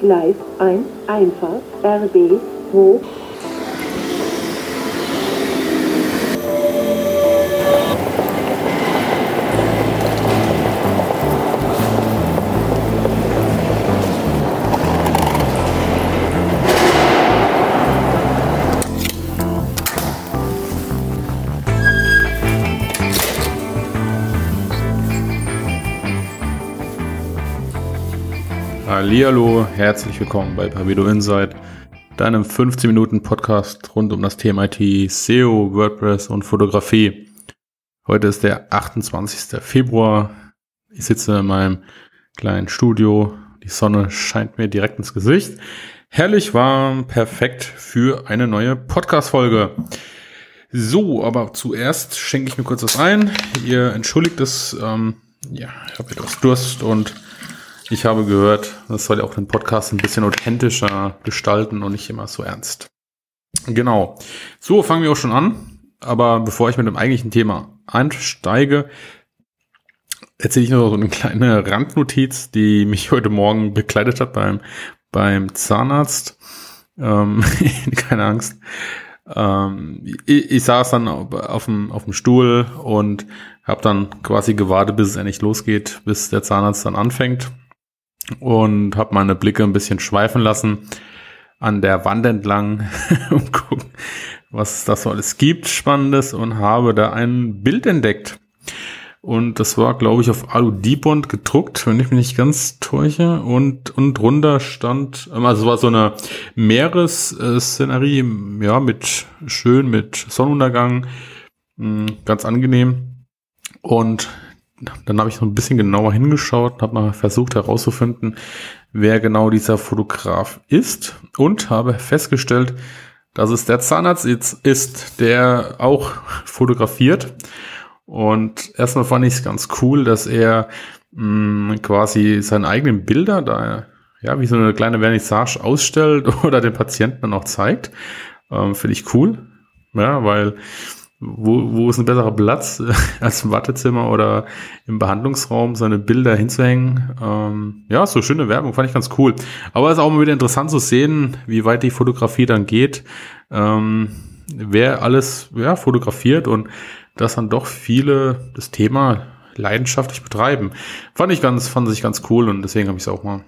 Gleis 1, Einfahrt, RB, hoch. Hallihallo, herzlich willkommen bei Pavido Insight, deinem 15 Minuten Podcast rund um das Thema IT, SEO, WordPress und Fotografie. Heute ist der 28. Februar. Ich sitze in meinem kleinen Studio. Die Sonne scheint mir direkt ins Gesicht. Herrlich warm, perfekt für eine neue Podcast-Folge. So, aber zuerst schenke ich mir kurz was ein. Ihr entschuldigt es, ähm, ja, ich habe etwas Durst und ich habe gehört, das soll ja auch den Podcast ein bisschen authentischer gestalten und nicht immer so ernst. Genau. So, fangen wir auch schon an. Aber bevor ich mit dem eigentlichen Thema einsteige, erzähle ich noch so eine kleine Randnotiz, die mich heute Morgen begleitet hat beim, beim Zahnarzt. Ähm, keine Angst. Ähm, ich, ich, saß dann auf dem, auf dem Stuhl und habe dann quasi gewartet, bis es endlich losgeht, bis der Zahnarzt dann anfängt und habe meine Blicke ein bisschen schweifen lassen an der Wand entlang und gucken, was das so alles gibt, Spannendes und habe da ein Bild entdeckt. Und das war, glaube ich, auf Alu-Dibond gedruckt, wenn ich mich nicht ganz täusche. Und, und drunter stand, also es war so eine Meeresszenerie, ja, mit schön, mit Sonnenuntergang, hm, ganz angenehm. Und dann habe ich so ein bisschen genauer hingeschaut, habe mal versucht herauszufinden, wer genau dieser Fotograf ist und habe festgestellt, dass es der Zahnarzt ist, der auch fotografiert. Und erstmal fand ich es ganz cool, dass er mh, mm, quasi seine eigenen Bilder da, ja, wie so eine kleine Vernissage ausstellt oder den Patienten dann auch zeigt. Ähm, Finde ich cool. Ja, weil wo, wo ist ein besserer Platz als im Wartezimmer oder im Behandlungsraum seine Bilder hinzuhängen. Ähm, ja, so schöne Werbung, fand ich ganz cool. Aber es ist auch mal wieder interessant zu sehen, wie weit die Fotografie dann geht, ähm, wer alles ja, fotografiert und dass dann doch viele das Thema leidenschaftlich betreiben. Fand ich ganz, fand ich ganz cool und deswegen habe ich es auch mal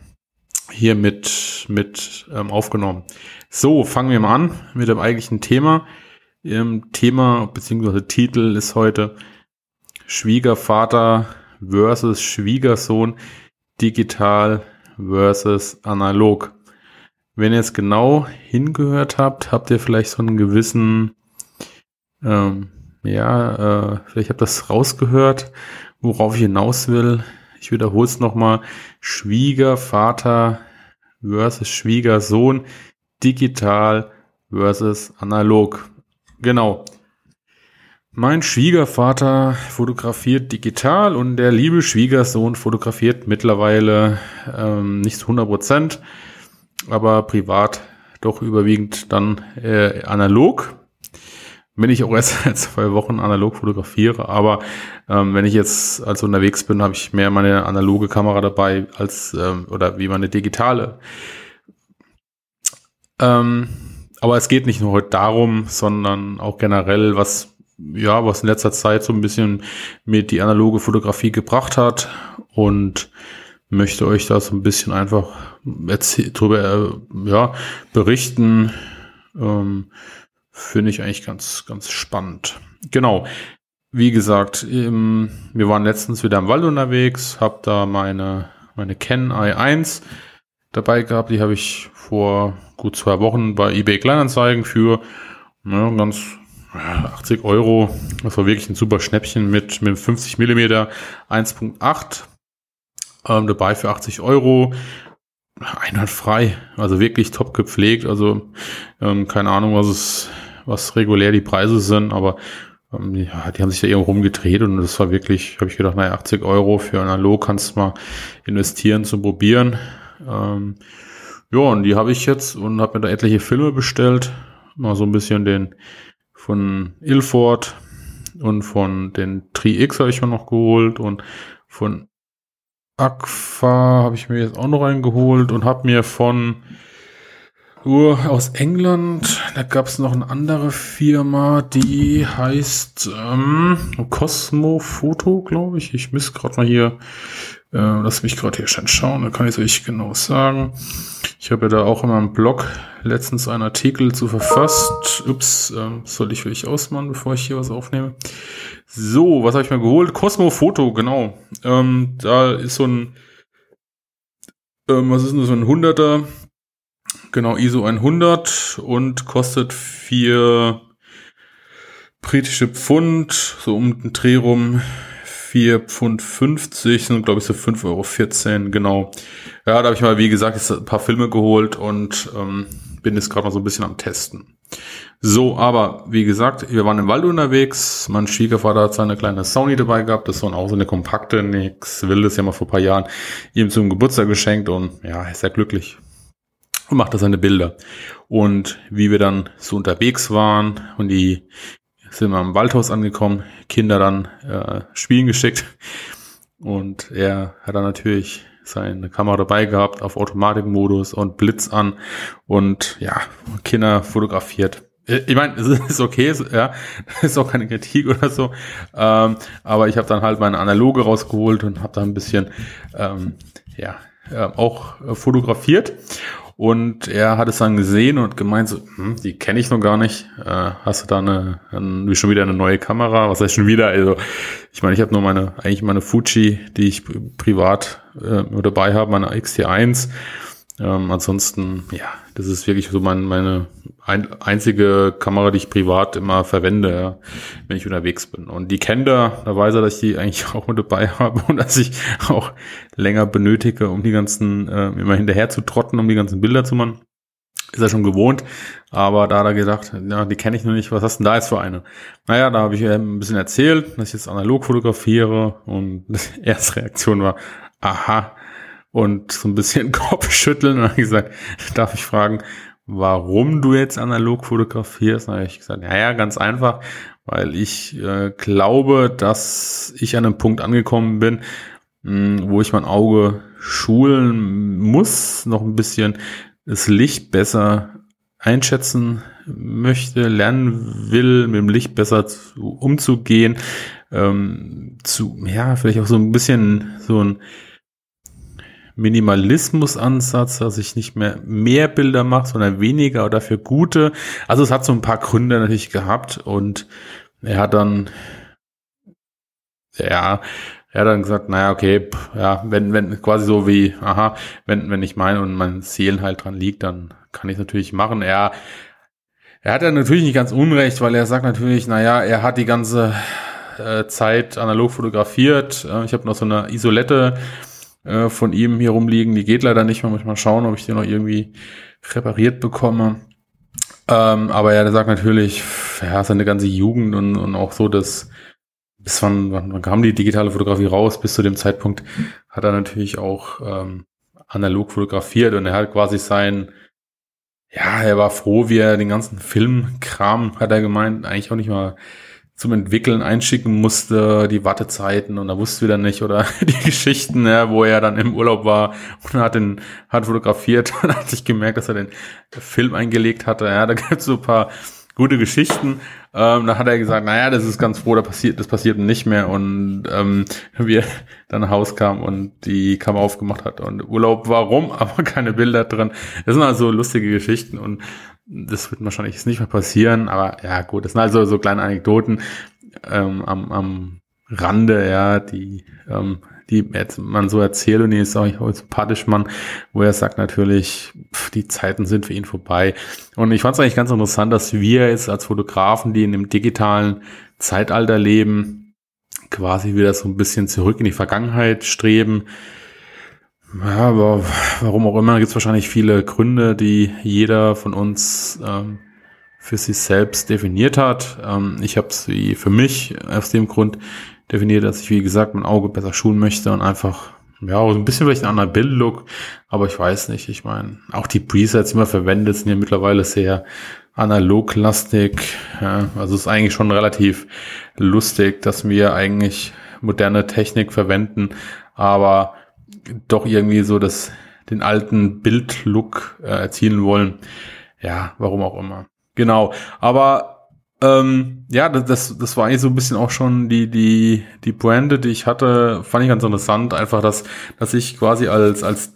hier mit, mit ähm, aufgenommen. So, fangen wir mal an mit dem eigentlichen Thema. Im Thema bzw. Titel ist heute Schwiegervater versus Schwiegersohn digital versus analog. Wenn ihr jetzt genau hingehört habt, habt ihr vielleicht so einen gewissen, ähm, ja, äh, vielleicht habt ihr das rausgehört, worauf ich hinaus will. Ich wiederhole es nochmal. Schwiegervater versus Schwiegersohn digital versus analog. Genau. Mein Schwiegervater fotografiert digital und der liebe Schwiegersohn fotografiert mittlerweile ähm, nicht zu 100 Prozent, aber privat doch überwiegend dann äh, analog. Wenn ich auch erst seit zwei Wochen analog fotografiere, aber ähm, wenn ich jetzt also unterwegs bin, habe ich mehr meine analoge Kamera dabei als ähm, oder wie meine digitale. Ähm, aber es geht nicht nur heute darum, sondern auch generell, was, ja, was in letzter Zeit so ein bisschen mit die analoge Fotografie gebracht hat und möchte euch da so ein bisschen einfach drüber, äh, ja, berichten. Ähm, Finde ich eigentlich ganz, ganz spannend. Genau. Wie gesagt, ähm, wir waren letztens wieder im Wald unterwegs, habe da meine, meine Ken i1 dabei gehabt. Die habe ich vor gut zwei Wochen bei eBay Kleinanzeigen für ne, ganz 80 Euro. Das war wirklich ein super Schnäppchen mit, mit 50 Millimeter 1.8 ähm, dabei für 80 Euro. Einwandfrei, also wirklich top gepflegt. Also ähm, keine Ahnung, was es, was regulär die Preise sind, aber ähm, ja, die haben sich da irgendwo rumgedreht und das war wirklich, habe ich gedacht, naja, 80 Euro für analog kannst du mal investieren zum Probieren. Ähm, ja, und die habe ich jetzt und habe mir da etliche Filme bestellt. Mal so ein bisschen den von Ilford und von den Tri X habe ich mir noch geholt und von Agfa habe ich mir jetzt auch noch eingeholt und habe mir von uh, aus England, da gab es noch eine andere Firma, die heißt ähm, Cosmo Photo, glaube ich. Ich muss gerade mal hier, äh, lass mich gerade hier schon schauen, da kann ich es euch genau sagen. Ich habe ja da auch in meinem Blog letztens einen Artikel zu verfasst. Ups, ähm, soll ich wirklich ausmachen, bevor ich hier was aufnehme. So, was habe ich mir geholt? Cosmo Photo, genau. Ähm, da ist so ein, ähm, was ist denn so ein 100er? Genau, ISO 100 und kostet vier britische Pfund, so um den Dreh rum 4 Pfund 50, sind glaube ich so 5,14 Euro, genau. Ja, da habe ich mal, wie gesagt, ein paar Filme geholt und ähm, bin jetzt gerade mal so ein bisschen am Testen. So, aber wie gesagt, wir waren im Wald unterwegs. Mein Schwiegervater hat seine kleine Sony dabei gehabt. Das war auch so eine kompakte, nix wildes, ja mal vor paar Jahren ihm zum Geburtstag geschenkt und ja, ist sehr glücklich und macht da seine Bilder. Und wie wir dann so unterwegs waren und die sind wir am Waldhaus angekommen, Kinder dann äh, spielen geschickt. Und er hat dann natürlich seine Kamera dabei gehabt auf Automatikmodus und Blitz an und ja, Kinder fotografiert. Ich meine, es ist okay, ja, ist auch keine Kritik oder so, ähm, aber ich habe dann halt meine Analoge rausgeholt und habe da ein bisschen, ähm, ja, äh, auch fotografiert und er hat es dann gesehen und gemeint, so, hm, die kenne ich noch gar nicht. Äh, hast du da eine, eine, schon wieder eine neue Kamera? Was heißt schon wieder? Also, ich meine, ich habe nur meine, eigentlich meine Fuji, die ich privat äh, dabei habe, meine XT1. Ähm, ansonsten, ja, das ist wirklich so mein, meine ein, einzige Kamera, die ich privat immer verwende, ja, wenn ich unterwegs bin. Und die kennt er, da weiß er, dass ich die eigentlich auch mit dabei habe und dass ich auch länger benötige, um die ganzen, äh, immer hinterher zu trotten, um die ganzen Bilder zu machen. Ist er schon gewohnt, aber da hat er gedacht, ja, die kenne ich noch nicht, was hast du denn da jetzt für eine? Naja, da habe ich ein bisschen erzählt, dass ich jetzt analog fotografiere und die erste Reaktion war, aha, und so ein bisschen Kopfschütteln und habe gesagt, darf ich fragen, warum du jetzt analog fotografierst? Dann habe ich gesagt, ja, ja, ganz einfach, weil ich äh, glaube, dass ich an einem Punkt angekommen bin, mh, hm, wo ich mein Auge schulen muss, noch ein bisschen das Licht besser einschätzen möchte, lernen will, mit dem Licht besser zu, umzugehen, ähm, zu, ja, vielleicht auch so ein bisschen so ein Minimalismus-Ansatz, dass ich nicht mehr mehr Bilder mache, sondern weniger oder dafür gute. Also es hat so ein paar Gründe natürlich gehabt und er hat dann, ja, er hat dann gesagt, naja, okay, ja, wenn, wenn, quasi so wie, aha, wenn, wenn ich meine und mein Seelen halt dran liegt, dann kann ich natürlich machen. Er, er hat ja natürlich nicht ganz unrecht, weil er sagt natürlich, naja, er hat die ganze äh, Zeit analog fotografiert. Äh, ich habe noch so eine Isolette äh, von ihm hier rumliegen. Die geht leider nicht mehr. Muss ich mal schauen, ob ich die noch irgendwie repariert bekomme. Ähm, aber ja, der sagt natürlich, ja, seine ganze Jugend und, und auch so, dass bis wann, wann, kam die digitale Fotografie raus? Bis zu dem Zeitpunkt hat er natürlich auch ähm, analog fotografiert und er hat quasi sein, ja, er war froh, wie er den ganzen Filmkram, hat er gemeint, eigentlich auch nicht mal zum Entwickeln einschicken musste, die Wartezeiten und da wusste wieder nicht oder die Geschichten, ja, wo er dann im Urlaub war und hat den, hat fotografiert und hat sich gemerkt, dass er den Film eingelegt hatte. Ja, da gibt es so ein paar gute Geschichten. Ähm, da hat er gesagt, naja, das ist ganz froh, da passiert, das passiert nicht mehr. Und ähm, wir dann Haus kam und die Kamera aufgemacht hat und Urlaub, warum, aber keine Bilder drin. Das sind also lustige Geschichten und das wird wahrscheinlich jetzt nicht mehr passieren, aber ja gut, das sind also so kleine Anekdoten ähm, am, am Rande, ja, die, ähm, die man so erzählt und die ist auch sympathisch, man, wo er sagt natürlich, pff, die Zeiten sind für ihn vorbei. Und ich fand es eigentlich ganz interessant, dass wir jetzt als Fotografen, die in dem digitalen Zeitalter leben, quasi wieder so ein bisschen zurück in die Vergangenheit streben, ja, aber warum auch immer, gibt es wahrscheinlich viele Gründe, die jeder von uns ähm, für sich selbst definiert hat. Ähm, ich habe sie für mich aus dem Grund definiert, dass ich, wie gesagt, mein Auge besser schulen möchte und einfach, ja, so ein bisschen vielleicht ein anderer Bildlook, aber ich weiß nicht, ich meine, auch die Presets, die man verwendet, sind ja mittlerweile sehr analoglastig. Ja, also es ist eigentlich schon relativ lustig, dass wir eigentlich moderne Technik verwenden, aber doch irgendwie so das, den alten Bildlook äh, erzielen wollen. Ja, warum auch immer. Genau. Aber ähm, ja, das, das war eigentlich so ein bisschen auch schon die, die, die Brande, die ich hatte, fand ich ganz interessant. Einfach, dass, dass ich quasi als, als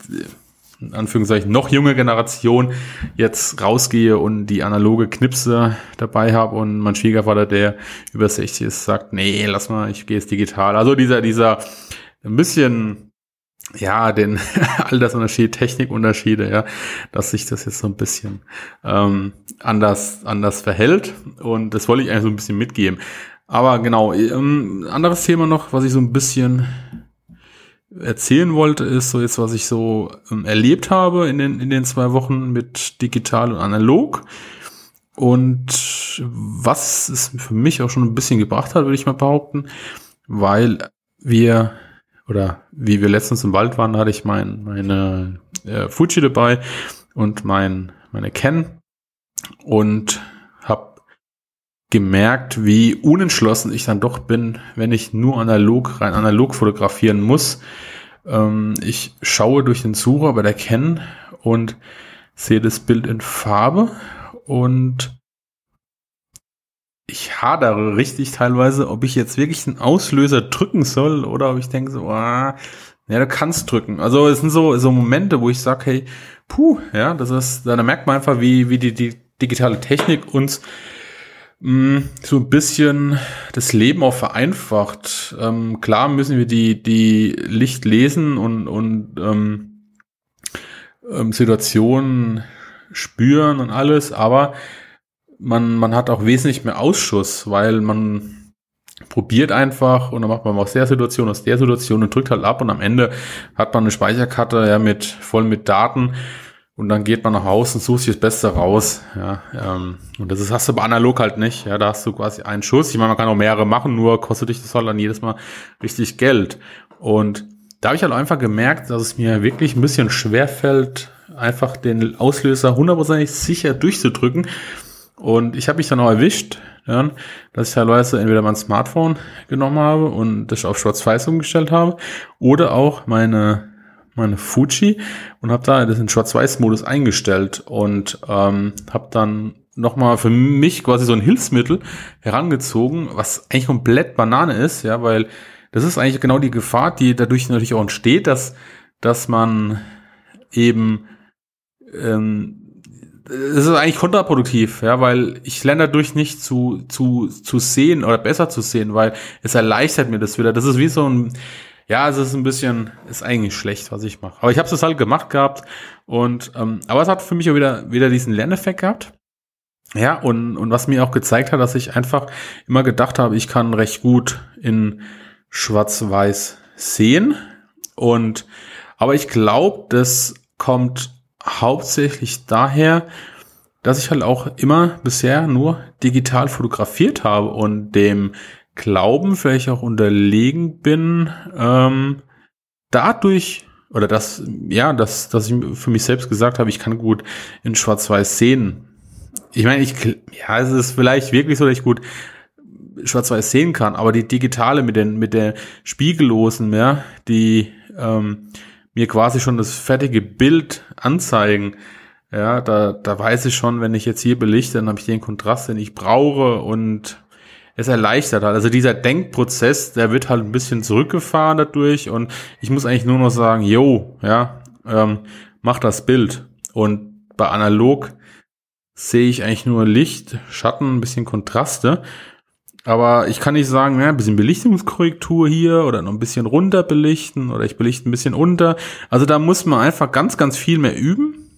in Anführungszeichen noch junge Generation jetzt rausgehe und die analoge Knipse dabei habe und mein Schwiegervater, der über 60 ist, sagt, nee, lass mal, ich gehe jetzt digital. Also dieser, dieser ein bisschen, ja, den Altersunterschied, Technikunterschiede, ja, dass sich das jetzt so ein bisschen ähm, anders, anders verhält. Und das wollte ich eigentlich so ein bisschen mitgeben. Aber genau, ähm, anderes Thema noch, was ich so ein bisschen erzählen wollte, ist so jetzt, was ich so ähm, erlebt habe in den, in den zwei Wochen mit digital und analog. Und was es für mich auch schon ein bisschen gebracht hat, würde ich mal behaupten, weil wir, oder wie wir letztens im Wald waren, hatte ich mein, meine äh, Fuji dabei und mein, meine Ken und gemerkt, wie unentschlossen ich dann doch bin, wenn ich nur analog, rein analog fotografieren muss. Ähm, ich schaue durch den Sucher bei der Canon und sehe das Bild in Farbe und ich hadere richtig teilweise, ob ich jetzt wirklich einen Auslöser drücken soll oder ob ich denke so, ah, ja, du kannst drücken. Also es sind so, so Momente, wo ich sage, hey, puh, ja, das ist, da merkt man einfach, wie, wie die, die digitale Technik uns mh, so ein bisschen das Leben auch vereinfacht. Ähm, klar müssen wir die, die Licht lesen und, und ähm, ähm, Situationen spüren und alles, aber man, man hat auch wesentlich mehr Ausschuss, weil man probiert einfach und dann macht man aus der Situation, aus der Situation und drückt halt ab und am Ende hat man eine Speicherkarte ja mit voll mit Daten und dann geht man nach Hause und sucht sich das Beste raus. Ja, ähm, und das ist, hast du aber analog halt nicht. Ja, da hast du quasi einen Schuss. Ich meine, man kann auch mehrere machen, nur kostet dich das halt dann jedes Mal richtig Geld. Und da habe ich halt einfach gemerkt, dass es mir wirklich ein bisschen schwer fällt, einfach den Auslöser hundertprozentig sicher durchzudrücken. Und ich habe mich dann auch erwischt, dass ich teilweise entweder mein Smartphone genommen habe und das auf Schwarz-Weiß umgestellt habe oder auch meine meine Fuji und habe da das in Schwarz-Weiß-Modus eingestellt und ähm, habe dann nochmal für mich quasi so ein Hilfsmittel herangezogen, was eigentlich komplett Banane ist, ja, weil das ist eigentlich genau die Gefahr, die dadurch natürlich auch entsteht, dass, dass man eben ähm, es ist eigentlich kontraproduktiv, ja, weil ich lerne dadurch nicht zu, zu, zu sehen oder besser zu sehen, weil es erleichtert mir das wieder. Das ist wie so ein, ja, es ist ein bisschen, ist eigentlich schlecht, was ich mache. Aber ich habe es halt gemacht gehabt und ähm, aber es hat für mich auch wieder wieder diesen Lerneffekt gehabt. Ja, und, und was mir auch gezeigt hat, dass ich einfach immer gedacht habe, ich kann recht gut in Schwarz-Weiß sehen. Und aber ich glaube, das kommt hauptsächlich daher, dass ich halt auch immer bisher nur digital fotografiert habe und dem Glauben vielleicht auch unterlegen bin, ähm, dadurch oder das, ja, dass, dass ich für mich selbst gesagt habe, ich kann gut in Schwarz-Weiß sehen. Ich meine, ich, ja, es ist vielleicht wirklich so, dass ich gut Schwarz-Weiß sehen kann, aber die digitale mit den, mit der Spiegellosen, ja, die ähm, mir quasi schon das fertige Bild anzeigen, ja, da, da weiß ich schon, wenn ich jetzt hier belichte, dann habe ich den Kontrast, den ich brauche und es erleichtert halt. Also dieser Denkprozess, der wird halt ein bisschen zurückgefahren dadurch und ich muss eigentlich nur noch sagen, yo, ja, ähm, mach das Bild. Und bei analog sehe ich eigentlich nur Licht, Schatten, ein bisschen Kontraste. Aber ich kann nicht sagen, ja, ein bisschen Belichtungskorrektur hier oder noch ein bisschen runter belichten oder ich belichte ein bisschen unter. Also da muss man einfach ganz, ganz viel mehr üben.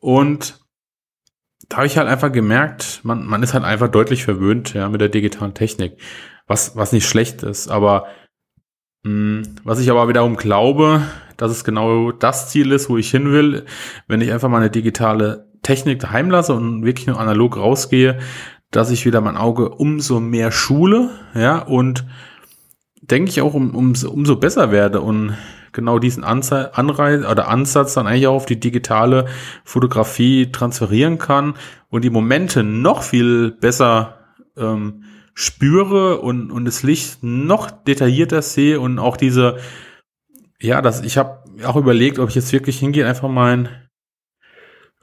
Und da habe ich halt einfach gemerkt, man, man ist halt einfach deutlich verwöhnt, ja, mit der digitalen Technik. Was, was nicht schlecht ist, aber mh, hm, was ich aber wiederum glaube, dass es genau das Ziel ist, wo ich hin will, wenn ich einfach meine digitale Technik daheim lasse und wirklich nur analog rausgehe, dass ich wieder mein Auge umso mehr schule, ja, und denke ich auch um, um, umso besser werde und genau diesen Anreiz oder Ansatz dann eigentlich auch auf die digitale Fotografie transferieren kann und die Momente noch viel besser ähm, spüre und, und das Licht noch detaillierter sehe und auch diese ja, das, ich habe auch überlegt, ob ich jetzt wirklich hingehe, einfach mein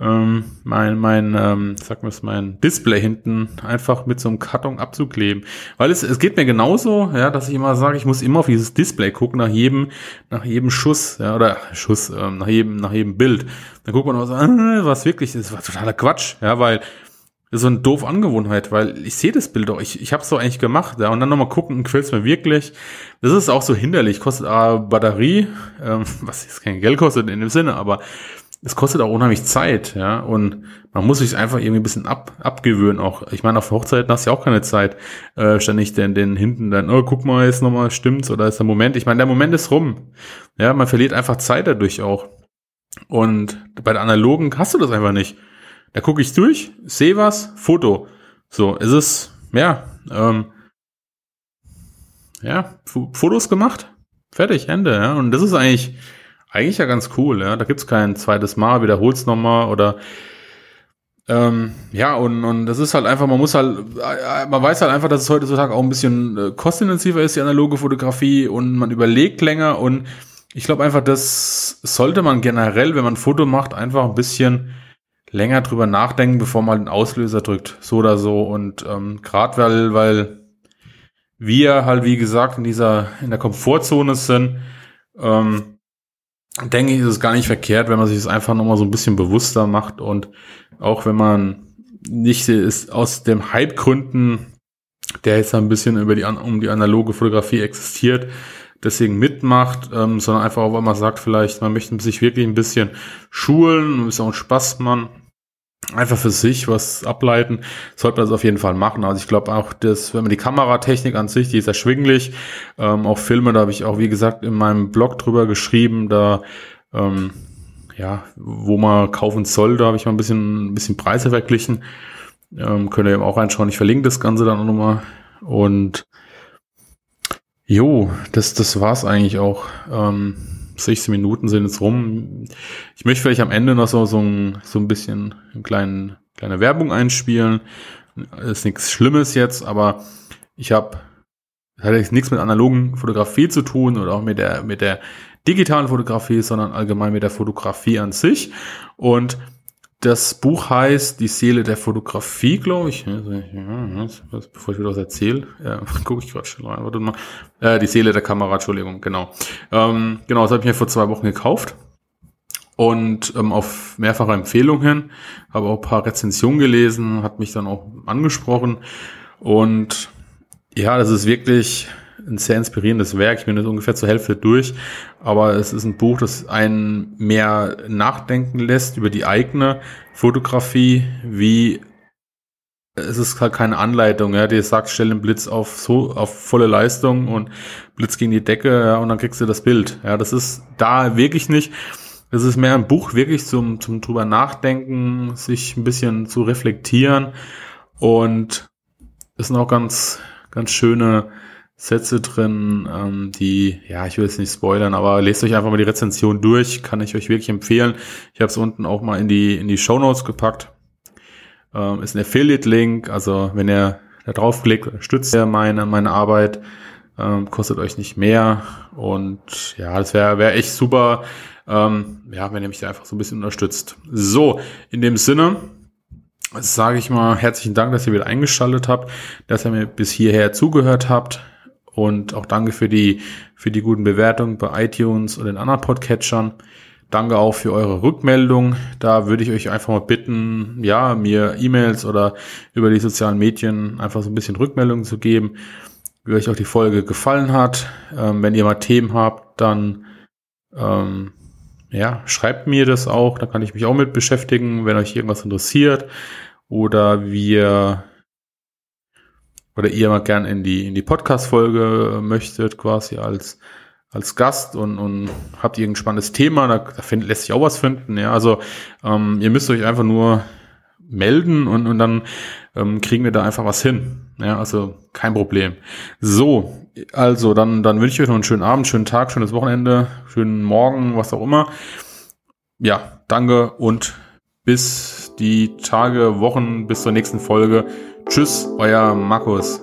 ähm, mein, mein, ähm, sag mal, mein Display hinten einfach mit so einem Karton abzukleben. Weil es, es geht mir genauso, ja, dass ich immer sage, ich muss immer auf dieses Display gucken, nach jedem, nach jedem Schuss, ja, oder Schuss, ähm, nach jedem, nach jedem Bild. Dann guckt man auch so, äh, was wirklich ist, was totaler Quatsch, ja, weil das ist so eine doof Angewohnheit, weil ich sehe das Bild doch, ich, ich habe es doch eigentlich gemacht, ja, und dann nochmal gucken, es mir wirklich. Das ist auch so hinderlich, kostet äh, Batterie, ähm, was jetzt kein Geld kostet in dem Sinne, aber es kostet auch unheimlich Zeit, ja, und man muss sich einfach irgendwie ein bisschen ab, abgewöhnen auch. Ich meine, auf Hochzeiten hast du ja auch keine Zeit, äh, ständig den, den hinten dann, oh, guck mal, jetzt nochmal stimmt's oder ist der Moment. Ich meine, der Moment ist rum. Ja, man verliert einfach Zeit dadurch auch. Und bei der analogen hast du das einfach nicht. Da gucke ich durch, sehe was, Foto. So, ist es, ja, ähm, ja, Fotos gemacht, fertig, Ende, ja. Und das ist eigentlich, eigentlich ja ganz cool, ja. Da gibt's kein zweites Mal, wiederholt's nochmal oder ähm, ja, und, und das ist halt einfach, man muss halt, äh, man weiß halt einfach, dass es heutzutage auch ein bisschen äh, kostintensiver ist, die analoge Fotografie, und man überlegt länger und ich glaube einfach, das sollte man generell, wenn man ein Foto macht, einfach ein bisschen länger drüber nachdenken, bevor man den Auslöser drückt, so oder so. Und ähm, gerade weil, weil wir halt, wie gesagt, in dieser, in der Komfortzone sind, ähm, denke ich, ist es gar nicht verkehrt, wenn man sich das einfach nochmal so ein bisschen bewusster macht und auch wenn man nicht ist aus dem Hype-Gründen, der jetzt ein bisschen über die, um die analoge Fotografie existiert, deswegen mitmacht, ähm, sondern einfach auch, weil man sagt, vielleicht, man möchte sich wirklich ein bisschen schulen, ein bisschen auch Spaß machen, einfach für sich was ableiten, sollte man das auf jeden Fall machen. Also ich glaube auch, dass, wenn man die Kameratechnik an sich, die ist erschwinglich, ähm, auch Filme, da habe ich auch, wie gesagt, in meinem Blog drüber geschrieben, da ähm, ja, wo man kaufen soll, da habe ich mal ein bisschen, ein bisschen Preise verglichen. Ähm, könnt ihr eben auch reinschauen. Ich verlinke das Ganze dann nochmal. Und jo, das, das war's eigentlich auch. Ähm, 16 Minuten sind jetzt rum. Ich möchte vielleicht am Ende noch so, so, ein, so ein bisschen eine kleine, kleine Werbung einspielen. ist nichts Schlimmes jetzt, aber ich habe, hat jetzt nichts mit analogen Fotografie zu tun oder auch mit der, mit der digitalen Fotografie, sondern allgemein mit der Fotografie an sich. Und das Buch heißt Die Seele der Fotografie, glaube ich. Bevor ich wieder was erzähle, ja, gucke ich gerade schon rein. Warte mal. Äh, die Seele der Kamera, Entschuldigung, genau. Ähm, genau, das habe ich mir vor zwei Wochen gekauft. Und ähm, auf mehrfache Empfehlung hin. Habe auch ein paar Rezensionen gelesen, hat mich dann auch angesprochen. Und ja, das ist wirklich ein sehr inspirierendes Werk. Ich bin jetzt ungefähr zur Hälfte durch, aber es ist ein Buch, das einen mehr nachdenken lässt über die eigene Fotografie, wie es ist halt keine Anleitung, ja, die sagt, stell den Blitz auf so, auf volle Leistung und Blitz gegen die Decke, ja, und dann kriegst du das Bild. Ja, das ist da wirklich nicht. Das ist mehr ein Buch wirklich zum, zum drüber nachdenken, sich ein bisschen zu reflektieren und es sind auch ganz, ganz schöne Sätze drin, ähm, die, ja, ich will jetzt nicht spoilern, aber lest euch einfach mal die Rezension durch, kann ich euch wirklich empfehlen. Ich habe es unten auch mal in die, in die Show Notes gepackt. Ähm, ist ein Affiliate-Link, also wenn ihr da draufklickt, unterstützt ihr meine, meine Arbeit, ähm, kostet euch nicht mehr und ja, das wäre wär echt super, ähm, ja, wenn ihr mich da einfach so ein bisschen unterstützt. So, in dem Sinne, sage ich mal herzlichen Dank, dass ihr wieder eingeschaltet habt, dass ihr mir bis hierher zugehört habt. Und auch danke für die, für die guten Bewertungen bei iTunes und den anderen Podcatchern. Danke auch für eure Rückmeldung. Da würde ich euch einfach mal bitten, ja, mir E-Mails oder über die sozialen Medien einfach so ein bisschen Rückmeldung zu geben, wie euch auch die Folge gefallen hat. Ähm, wenn ihr mal Themen habt, dann ähm, ja, schreibt mir das auch. Da kann ich mich auch mit beschäftigen, wenn euch irgendwas interessiert. Oder wir oder ihr mal gern in die, in die Podcast-Folge möchtet, quasi als, als Gast und, und habt irgendein spannendes Thema, da, da find, lässt sich auch was finden. Ja, also ähm, ihr müsst euch einfach nur melden und, und dann ähm, kriegen wir da einfach was hin. Ja, also kein Problem. So, also dann, dann wünsche ich euch noch einen schönen Abend, schönen Tag, schönes Wochenende, schönen Morgen, was auch immer. Ja, danke und bis die Tage, Wochen, bis zur nächsten Folge. Tschüss, euer Markus.